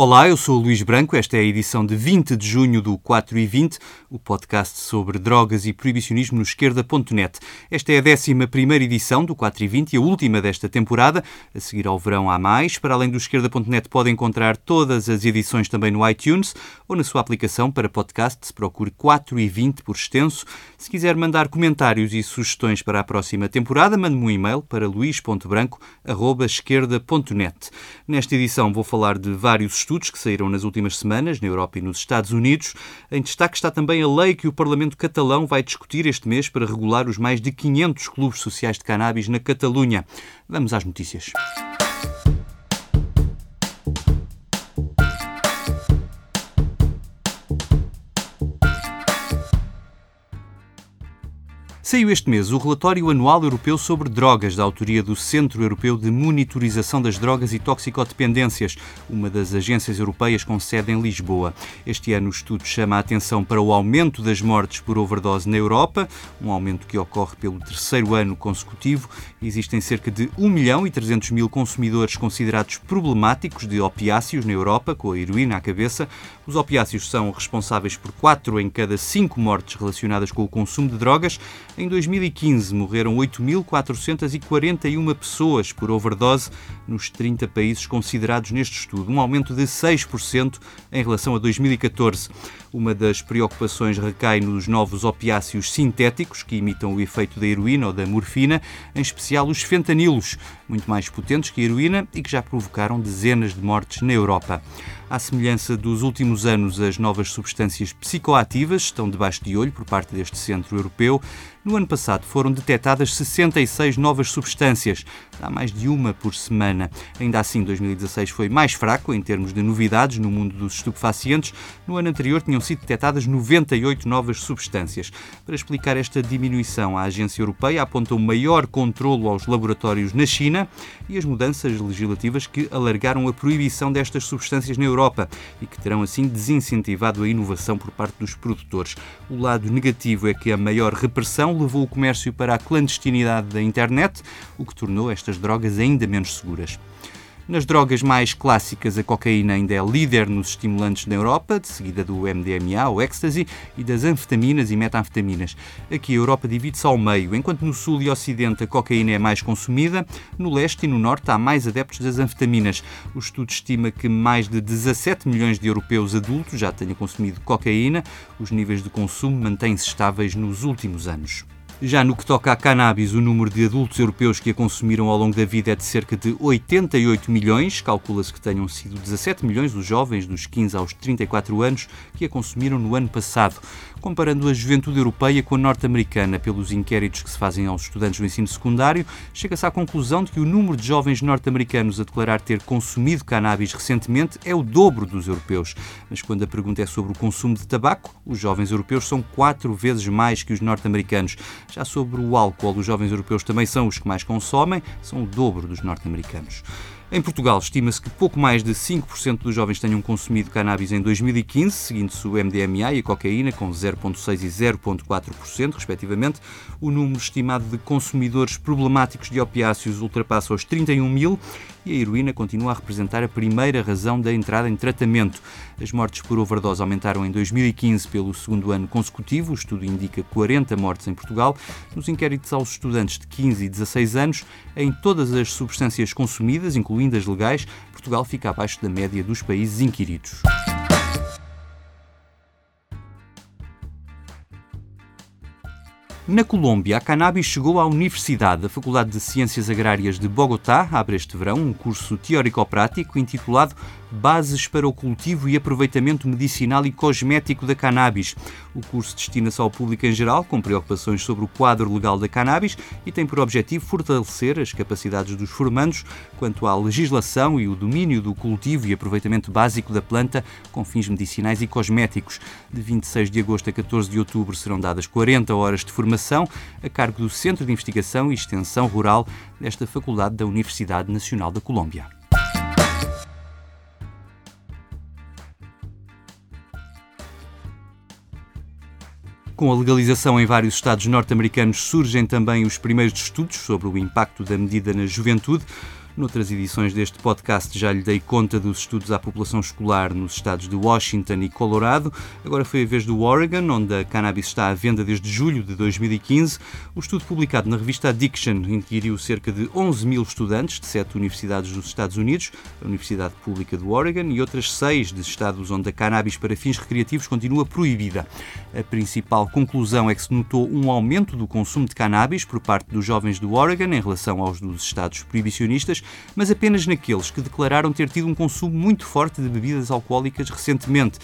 Olá, eu sou o Luís Branco. Esta é a edição de 20 de junho do 4 e 20, o podcast sobre drogas e proibicionismo no esquerda.net. Esta é a 11 edição do 4 e 20 e a última desta temporada. A seguir ao verão há mais. Para além do esquerda.net, pode encontrar todas as edições também no iTunes ou na sua aplicação para podcasts. Procure 4 e 20 por extenso. Se quiser mandar comentários e sugestões para a próxima temporada, mande-me um e-mail para luís.branco.esquerda.net. Nesta edição vou falar de vários estudos que saíram nas últimas semanas na Europa e nos Estados Unidos. Em destaque está também a lei que o Parlamento catalão vai discutir este mês para regular os mais de 500 clubes sociais de cannabis na Catalunha. Vamos às notícias. Saiu este mês o relatório anual europeu sobre drogas, da autoria do Centro Europeu de Monitorização das Drogas e Toxicodependências, uma das agências europeias com sede em Lisboa. Este ano o estudo chama a atenção para o aumento das mortes por overdose na Europa, um aumento que ocorre pelo terceiro ano consecutivo. Existem cerca de 1 milhão e 300 mil consumidores considerados problemáticos de opiáceos na Europa, com a heroína à cabeça. Os opiáceos são responsáveis por 4 em cada 5 mortes relacionadas com o consumo de drogas. Em 2015 morreram 8.441 pessoas por overdose nos 30 países considerados neste estudo, um aumento de 6% em relação a 2014. Uma das preocupações recai nos novos opiáceos sintéticos que imitam o efeito da heroína ou da morfina, em especial os fentanilos, muito mais potentes que a heroína e que já provocaram dezenas de mortes na Europa. À semelhança dos últimos anos, as novas substâncias psicoativas estão debaixo de olho por parte deste centro europeu. No ano passado foram detectadas 66 novas substâncias, há mais de uma por semana. Ainda assim, 2016 foi mais fraco em termos de novidades no mundo dos estupefacientes. No ano anterior tinham sido detectadas 98 novas substâncias. Para explicar esta diminuição, a agência europeia aponta um maior controlo aos laboratórios na China e as mudanças legislativas que alargaram a proibição destas substâncias na Europa e que terão assim desincentivado a inovação por parte dos produtores. O lado negativo é que a maior repressão levou o comércio para a clandestinidade da internet, o que tornou estas drogas ainda menos seguras. Nas drogas mais clássicas, a cocaína ainda é líder nos estimulantes na Europa, de seguida do MDMA, o ecstasy, e das anfetaminas e metanfetaminas. Aqui a Europa divide-se ao meio, enquanto no sul e ocidente a cocaína é mais consumida, no leste e no norte há mais adeptos das anfetaminas. O estudo estima que mais de 17 milhões de europeus adultos já tenham consumido cocaína. Os níveis de consumo mantêm-se estáveis nos últimos anos. Já no que toca à cannabis, o número de adultos europeus que a consumiram ao longo da vida é de cerca de 88 milhões. Calcula-se que tenham sido 17 milhões os jovens dos 15 aos 34 anos que a consumiram no ano passado comparando a juventude europeia com a norte-americana. Pelos inquéritos que se fazem aos estudantes do ensino secundário, chega-se à conclusão de que o número de jovens norte-americanos a declarar ter consumido cannabis recentemente é o dobro dos europeus. Mas quando a pergunta é sobre o consumo de tabaco, os jovens europeus são quatro vezes mais que os norte-americanos. Já sobre o álcool, os jovens europeus também são os que mais consomem, são o dobro dos norte-americanos. Em Portugal, estima-se que pouco mais de 5% dos jovens tenham consumido cannabis em 2015, seguindo-se o MDMA e a cocaína, com 0,6% e 0,4%, respectivamente. O número estimado de consumidores problemáticos de opiáceos ultrapassa os 31 mil e a heroína continua a representar a primeira razão da entrada em tratamento. As mortes por overdose aumentaram em 2015 pelo segundo ano consecutivo, o estudo indica 40 mortes em Portugal. Nos inquéritos aos estudantes de 15 e 16 anos, em todas as substâncias consumidas, incluindo as legais, Portugal fica abaixo da média dos países inquiridos. Na Colômbia, a cannabis chegou à Universidade. A Faculdade de Ciências Agrárias de Bogotá abre este verão um curso teórico-prático intitulado Bases para o cultivo e aproveitamento medicinal e cosmético da cannabis. O curso destina-se ao público em geral, com preocupações sobre o quadro legal da cannabis e tem por objetivo fortalecer as capacidades dos formandos quanto à legislação e o domínio do cultivo e aproveitamento básico da planta com fins medicinais e cosméticos. De 26 de agosto a 14 de outubro serão dadas 40 horas de formação a cargo do Centro de Investigação e Extensão Rural desta Faculdade da Universidade Nacional da Colômbia. Com a legalização em vários estados norte-americanos, surgem também os primeiros estudos sobre o impacto da medida na juventude. Noutras edições deste podcast já lhe dei conta dos estudos à população escolar nos estados de Washington e Colorado. Agora foi a vez do Oregon, onde a cannabis está à venda desde julho de 2015. O estudo publicado na revista Addiction inquiriu cerca de 11 mil estudantes de sete universidades dos Estados Unidos, a Universidade Pública do Oregon e outras seis de estados onde a cannabis para fins recreativos continua proibida. A principal conclusão é que se notou um aumento do consumo de cannabis por parte dos jovens do Oregon em relação aos dos estados proibicionistas, mas apenas naqueles que declararam ter tido um consumo muito forte de bebidas alcoólicas recentemente.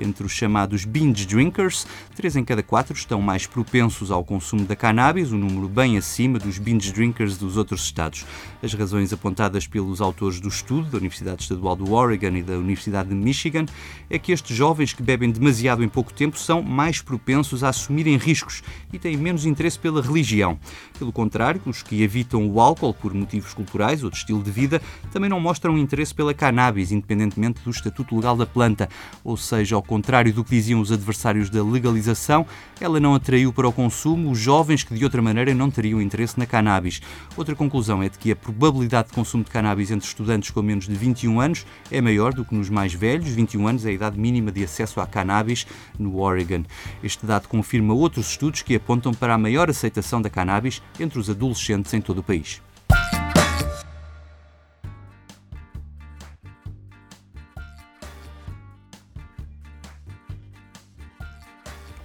Entre os chamados binge drinkers, três em cada quatro estão mais propensos ao consumo da cannabis, um número bem acima dos binge drinkers dos outros estados. As razões apontadas pelos autores do estudo da Universidade Estadual do Oregon e da Universidade de Michigan é que estes jovens que bebem demasiado em pouco tempo são mais propensos a assumirem riscos e têm menos interesse pela religião. Pelo contrário, os que evitam o álcool por motivos culturais ou de estilo de vida também não mostram interesse pela cannabis, independentemente do estatuto legal da planta, ou seja, contrário do que diziam os adversários da legalização, ela não atraiu para o consumo os jovens que de outra maneira não teriam interesse na cannabis. Outra conclusão é de que a probabilidade de consumo de cannabis entre estudantes com menos de 21 anos é maior do que nos mais velhos. 21 anos é a idade mínima de acesso à cannabis no Oregon. Este dado confirma outros estudos que apontam para a maior aceitação da cannabis entre os adolescentes em todo o país.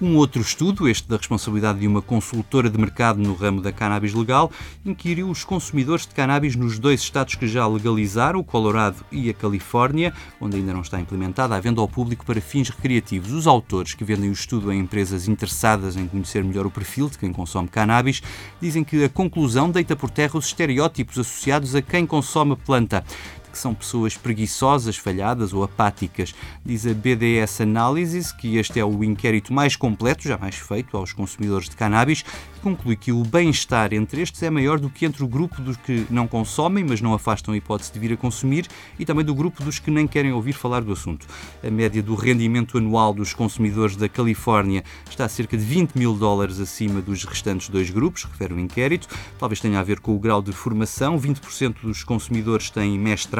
Um outro estudo, este da responsabilidade de uma consultora de mercado no ramo da cannabis legal, inquiriu os consumidores de cannabis nos dois estados que já legalizaram, o Colorado e a Califórnia, onde ainda não está implementada a venda ao público para fins recreativos. Os autores que vendem o estudo a empresas interessadas em conhecer melhor o perfil de quem consome cannabis dizem que a conclusão deita por terra os estereótipos associados a quem consome planta que são pessoas preguiçosas, falhadas ou apáticas. Diz a BDS Analysis que este é o inquérito mais completo jamais feito aos consumidores de cannabis conclui que o bem-estar entre estes é maior do que entre o grupo dos que não consomem, mas não afastam a hipótese de vir a consumir, e também do grupo dos que nem querem ouvir falar do assunto. A média do rendimento anual dos consumidores da Califórnia está a cerca de 20 mil dólares acima dos restantes dois grupos, refere o inquérito. Talvez tenha a ver com o grau de formação. 20% dos consumidores têm mestrado,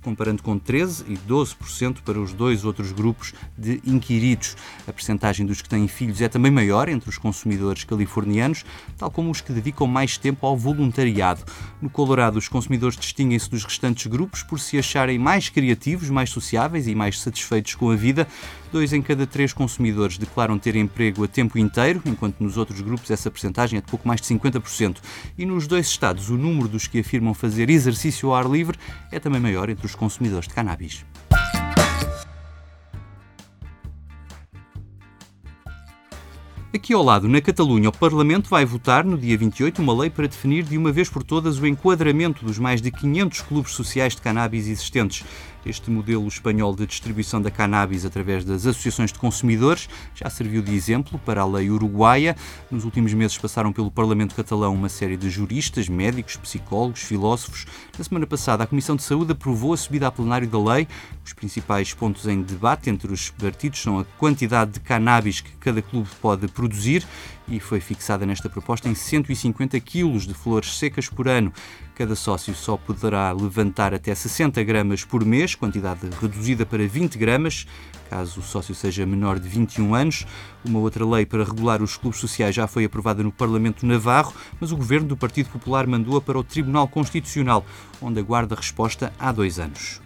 comparando com 13% e 12% para os dois outros grupos de inquiridos. A percentagem dos que têm filhos é também maior entre os consumidores californianos tal como os que dedicam mais tempo ao voluntariado. No Colorado, os consumidores distinguem-se dos restantes grupos por se acharem mais criativos, mais sociáveis e mais satisfeitos com a vida. Dois em cada três consumidores declaram ter emprego a tempo inteiro, enquanto nos outros grupos essa percentagem é de pouco mais de 50%. E nos dois estados, o número dos que afirmam fazer exercício ao ar livre é também maior entre os consumidores de cannabis. Aqui ao lado, na Catalunha, o Parlamento vai votar no dia 28 uma lei para definir de uma vez por todas o enquadramento dos mais de 500 clubes sociais de cannabis existentes. Este modelo espanhol de distribuição da cannabis através das associações de consumidores já serviu de exemplo para a lei uruguaia. Nos últimos meses passaram pelo Parlamento catalão uma série de juristas, médicos, psicólogos, filósofos. Na semana passada, a Comissão de Saúde aprovou a subida a plenário da lei. Os principais pontos em debate entre os partidos são a quantidade de cannabis que cada clube pode produzir e foi fixada nesta proposta em 150 quilos de flores secas por ano. Cada sócio só poderá levantar até 60 gramas por mês, quantidade reduzida para 20 gramas, caso o sócio seja menor de 21 anos. Uma outra lei para regular os clubes sociais já foi aprovada no Parlamento Navarro, mas o governo do Partido Popular mandou-a para o Tribunal Constitucional, onde aguarda resposta há dois anos.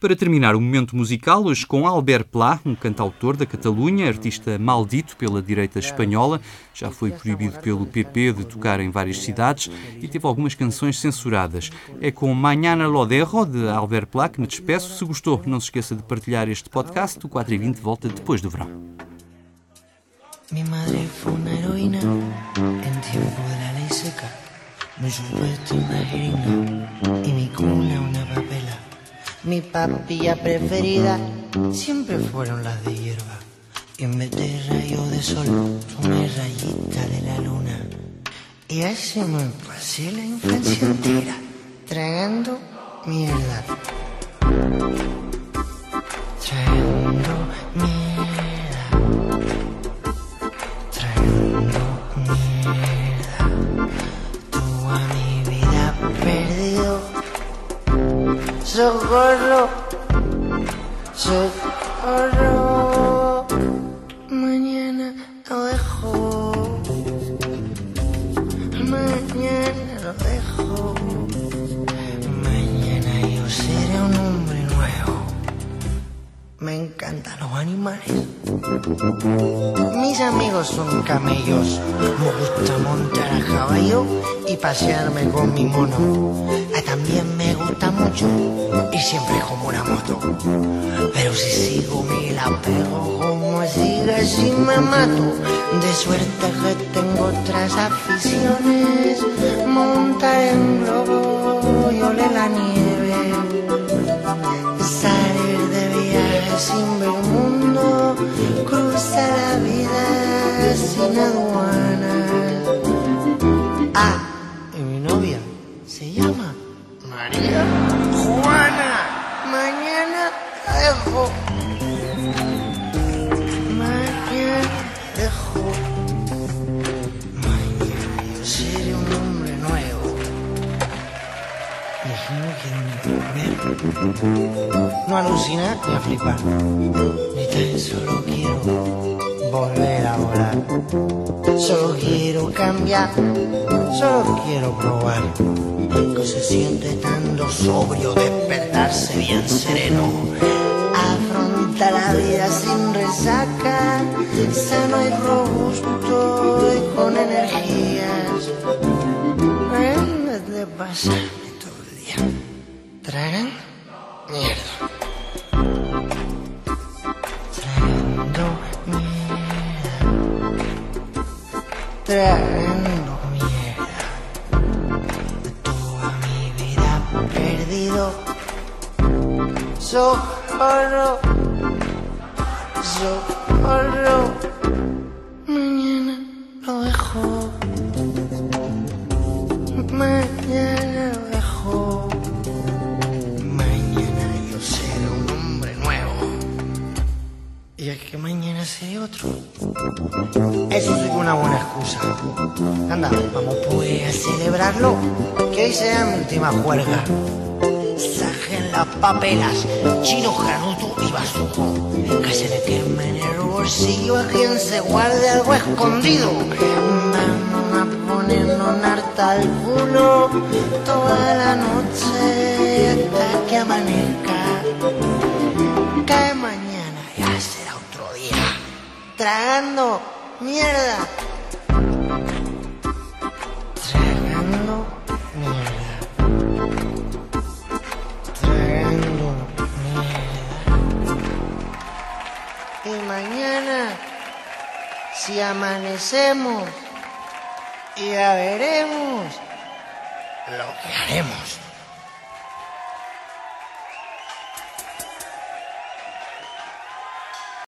Para terminar o momento musical, hoje com Albert Pla, um cantautor da Catalunha, artista maldito pela direita espanhola, já foi proibido pelo PP de tocar em várias cidades e teve algumas canções censuradas. É com Mañana lo de Albert Pla, que me despeço. Se gostou, não se esqueça de partilhar este podcast. O 4 e 20 volta depois do verão. Mi madre fue una heroína en tiempo de la ley seca. Mi supuesto una jeringa y mi cuna una papela. Mi papilla preferida siempre fueron las de hierba. En vez de rayo de sol, una rayita de la luna. Y así me pasé la infancia entera, tragando mierda. Socorro, socorro. Mañana lo dejo, mañana lo dejo. Mañana yo seré un hombre nuevo. Me encantan los animales. Mis amigos son camellos. Me gusta montar a caballo y pasearme con mi mono. También me gusta mucho y siempre como una moto. Pero si sigo me la pego como siga así me mato. De suerte que tengo otras aficiones. Montar en globo y oler la nieve. Imagino que no alucinar ni a flipar. Ni solo quiero volver a volar. Solo quiero cambiar, solo quiero probar. Que se siente tanto sobrio, despertarse bien sereno. Afronta la vida sin resaca, sano y robusto y con energías. Todo el día tragando mierda. Tragando mierda. Tragando mierda. Toda mi vida perdido. Socorro. Socorro. Anda, vamos pues a celebrarlo. Que hoy será mi última juerga. Sajen las papelas, chino, canuto y basuco. Que se le queme en el bolsillo a quien se guarde algo escondido. Vamos a ponernos harta al culo toda la noche hasta que amanezca. Que mañana ya será otro día. Tragando mierda. Si amanecemos, ya veremos lo que haremos.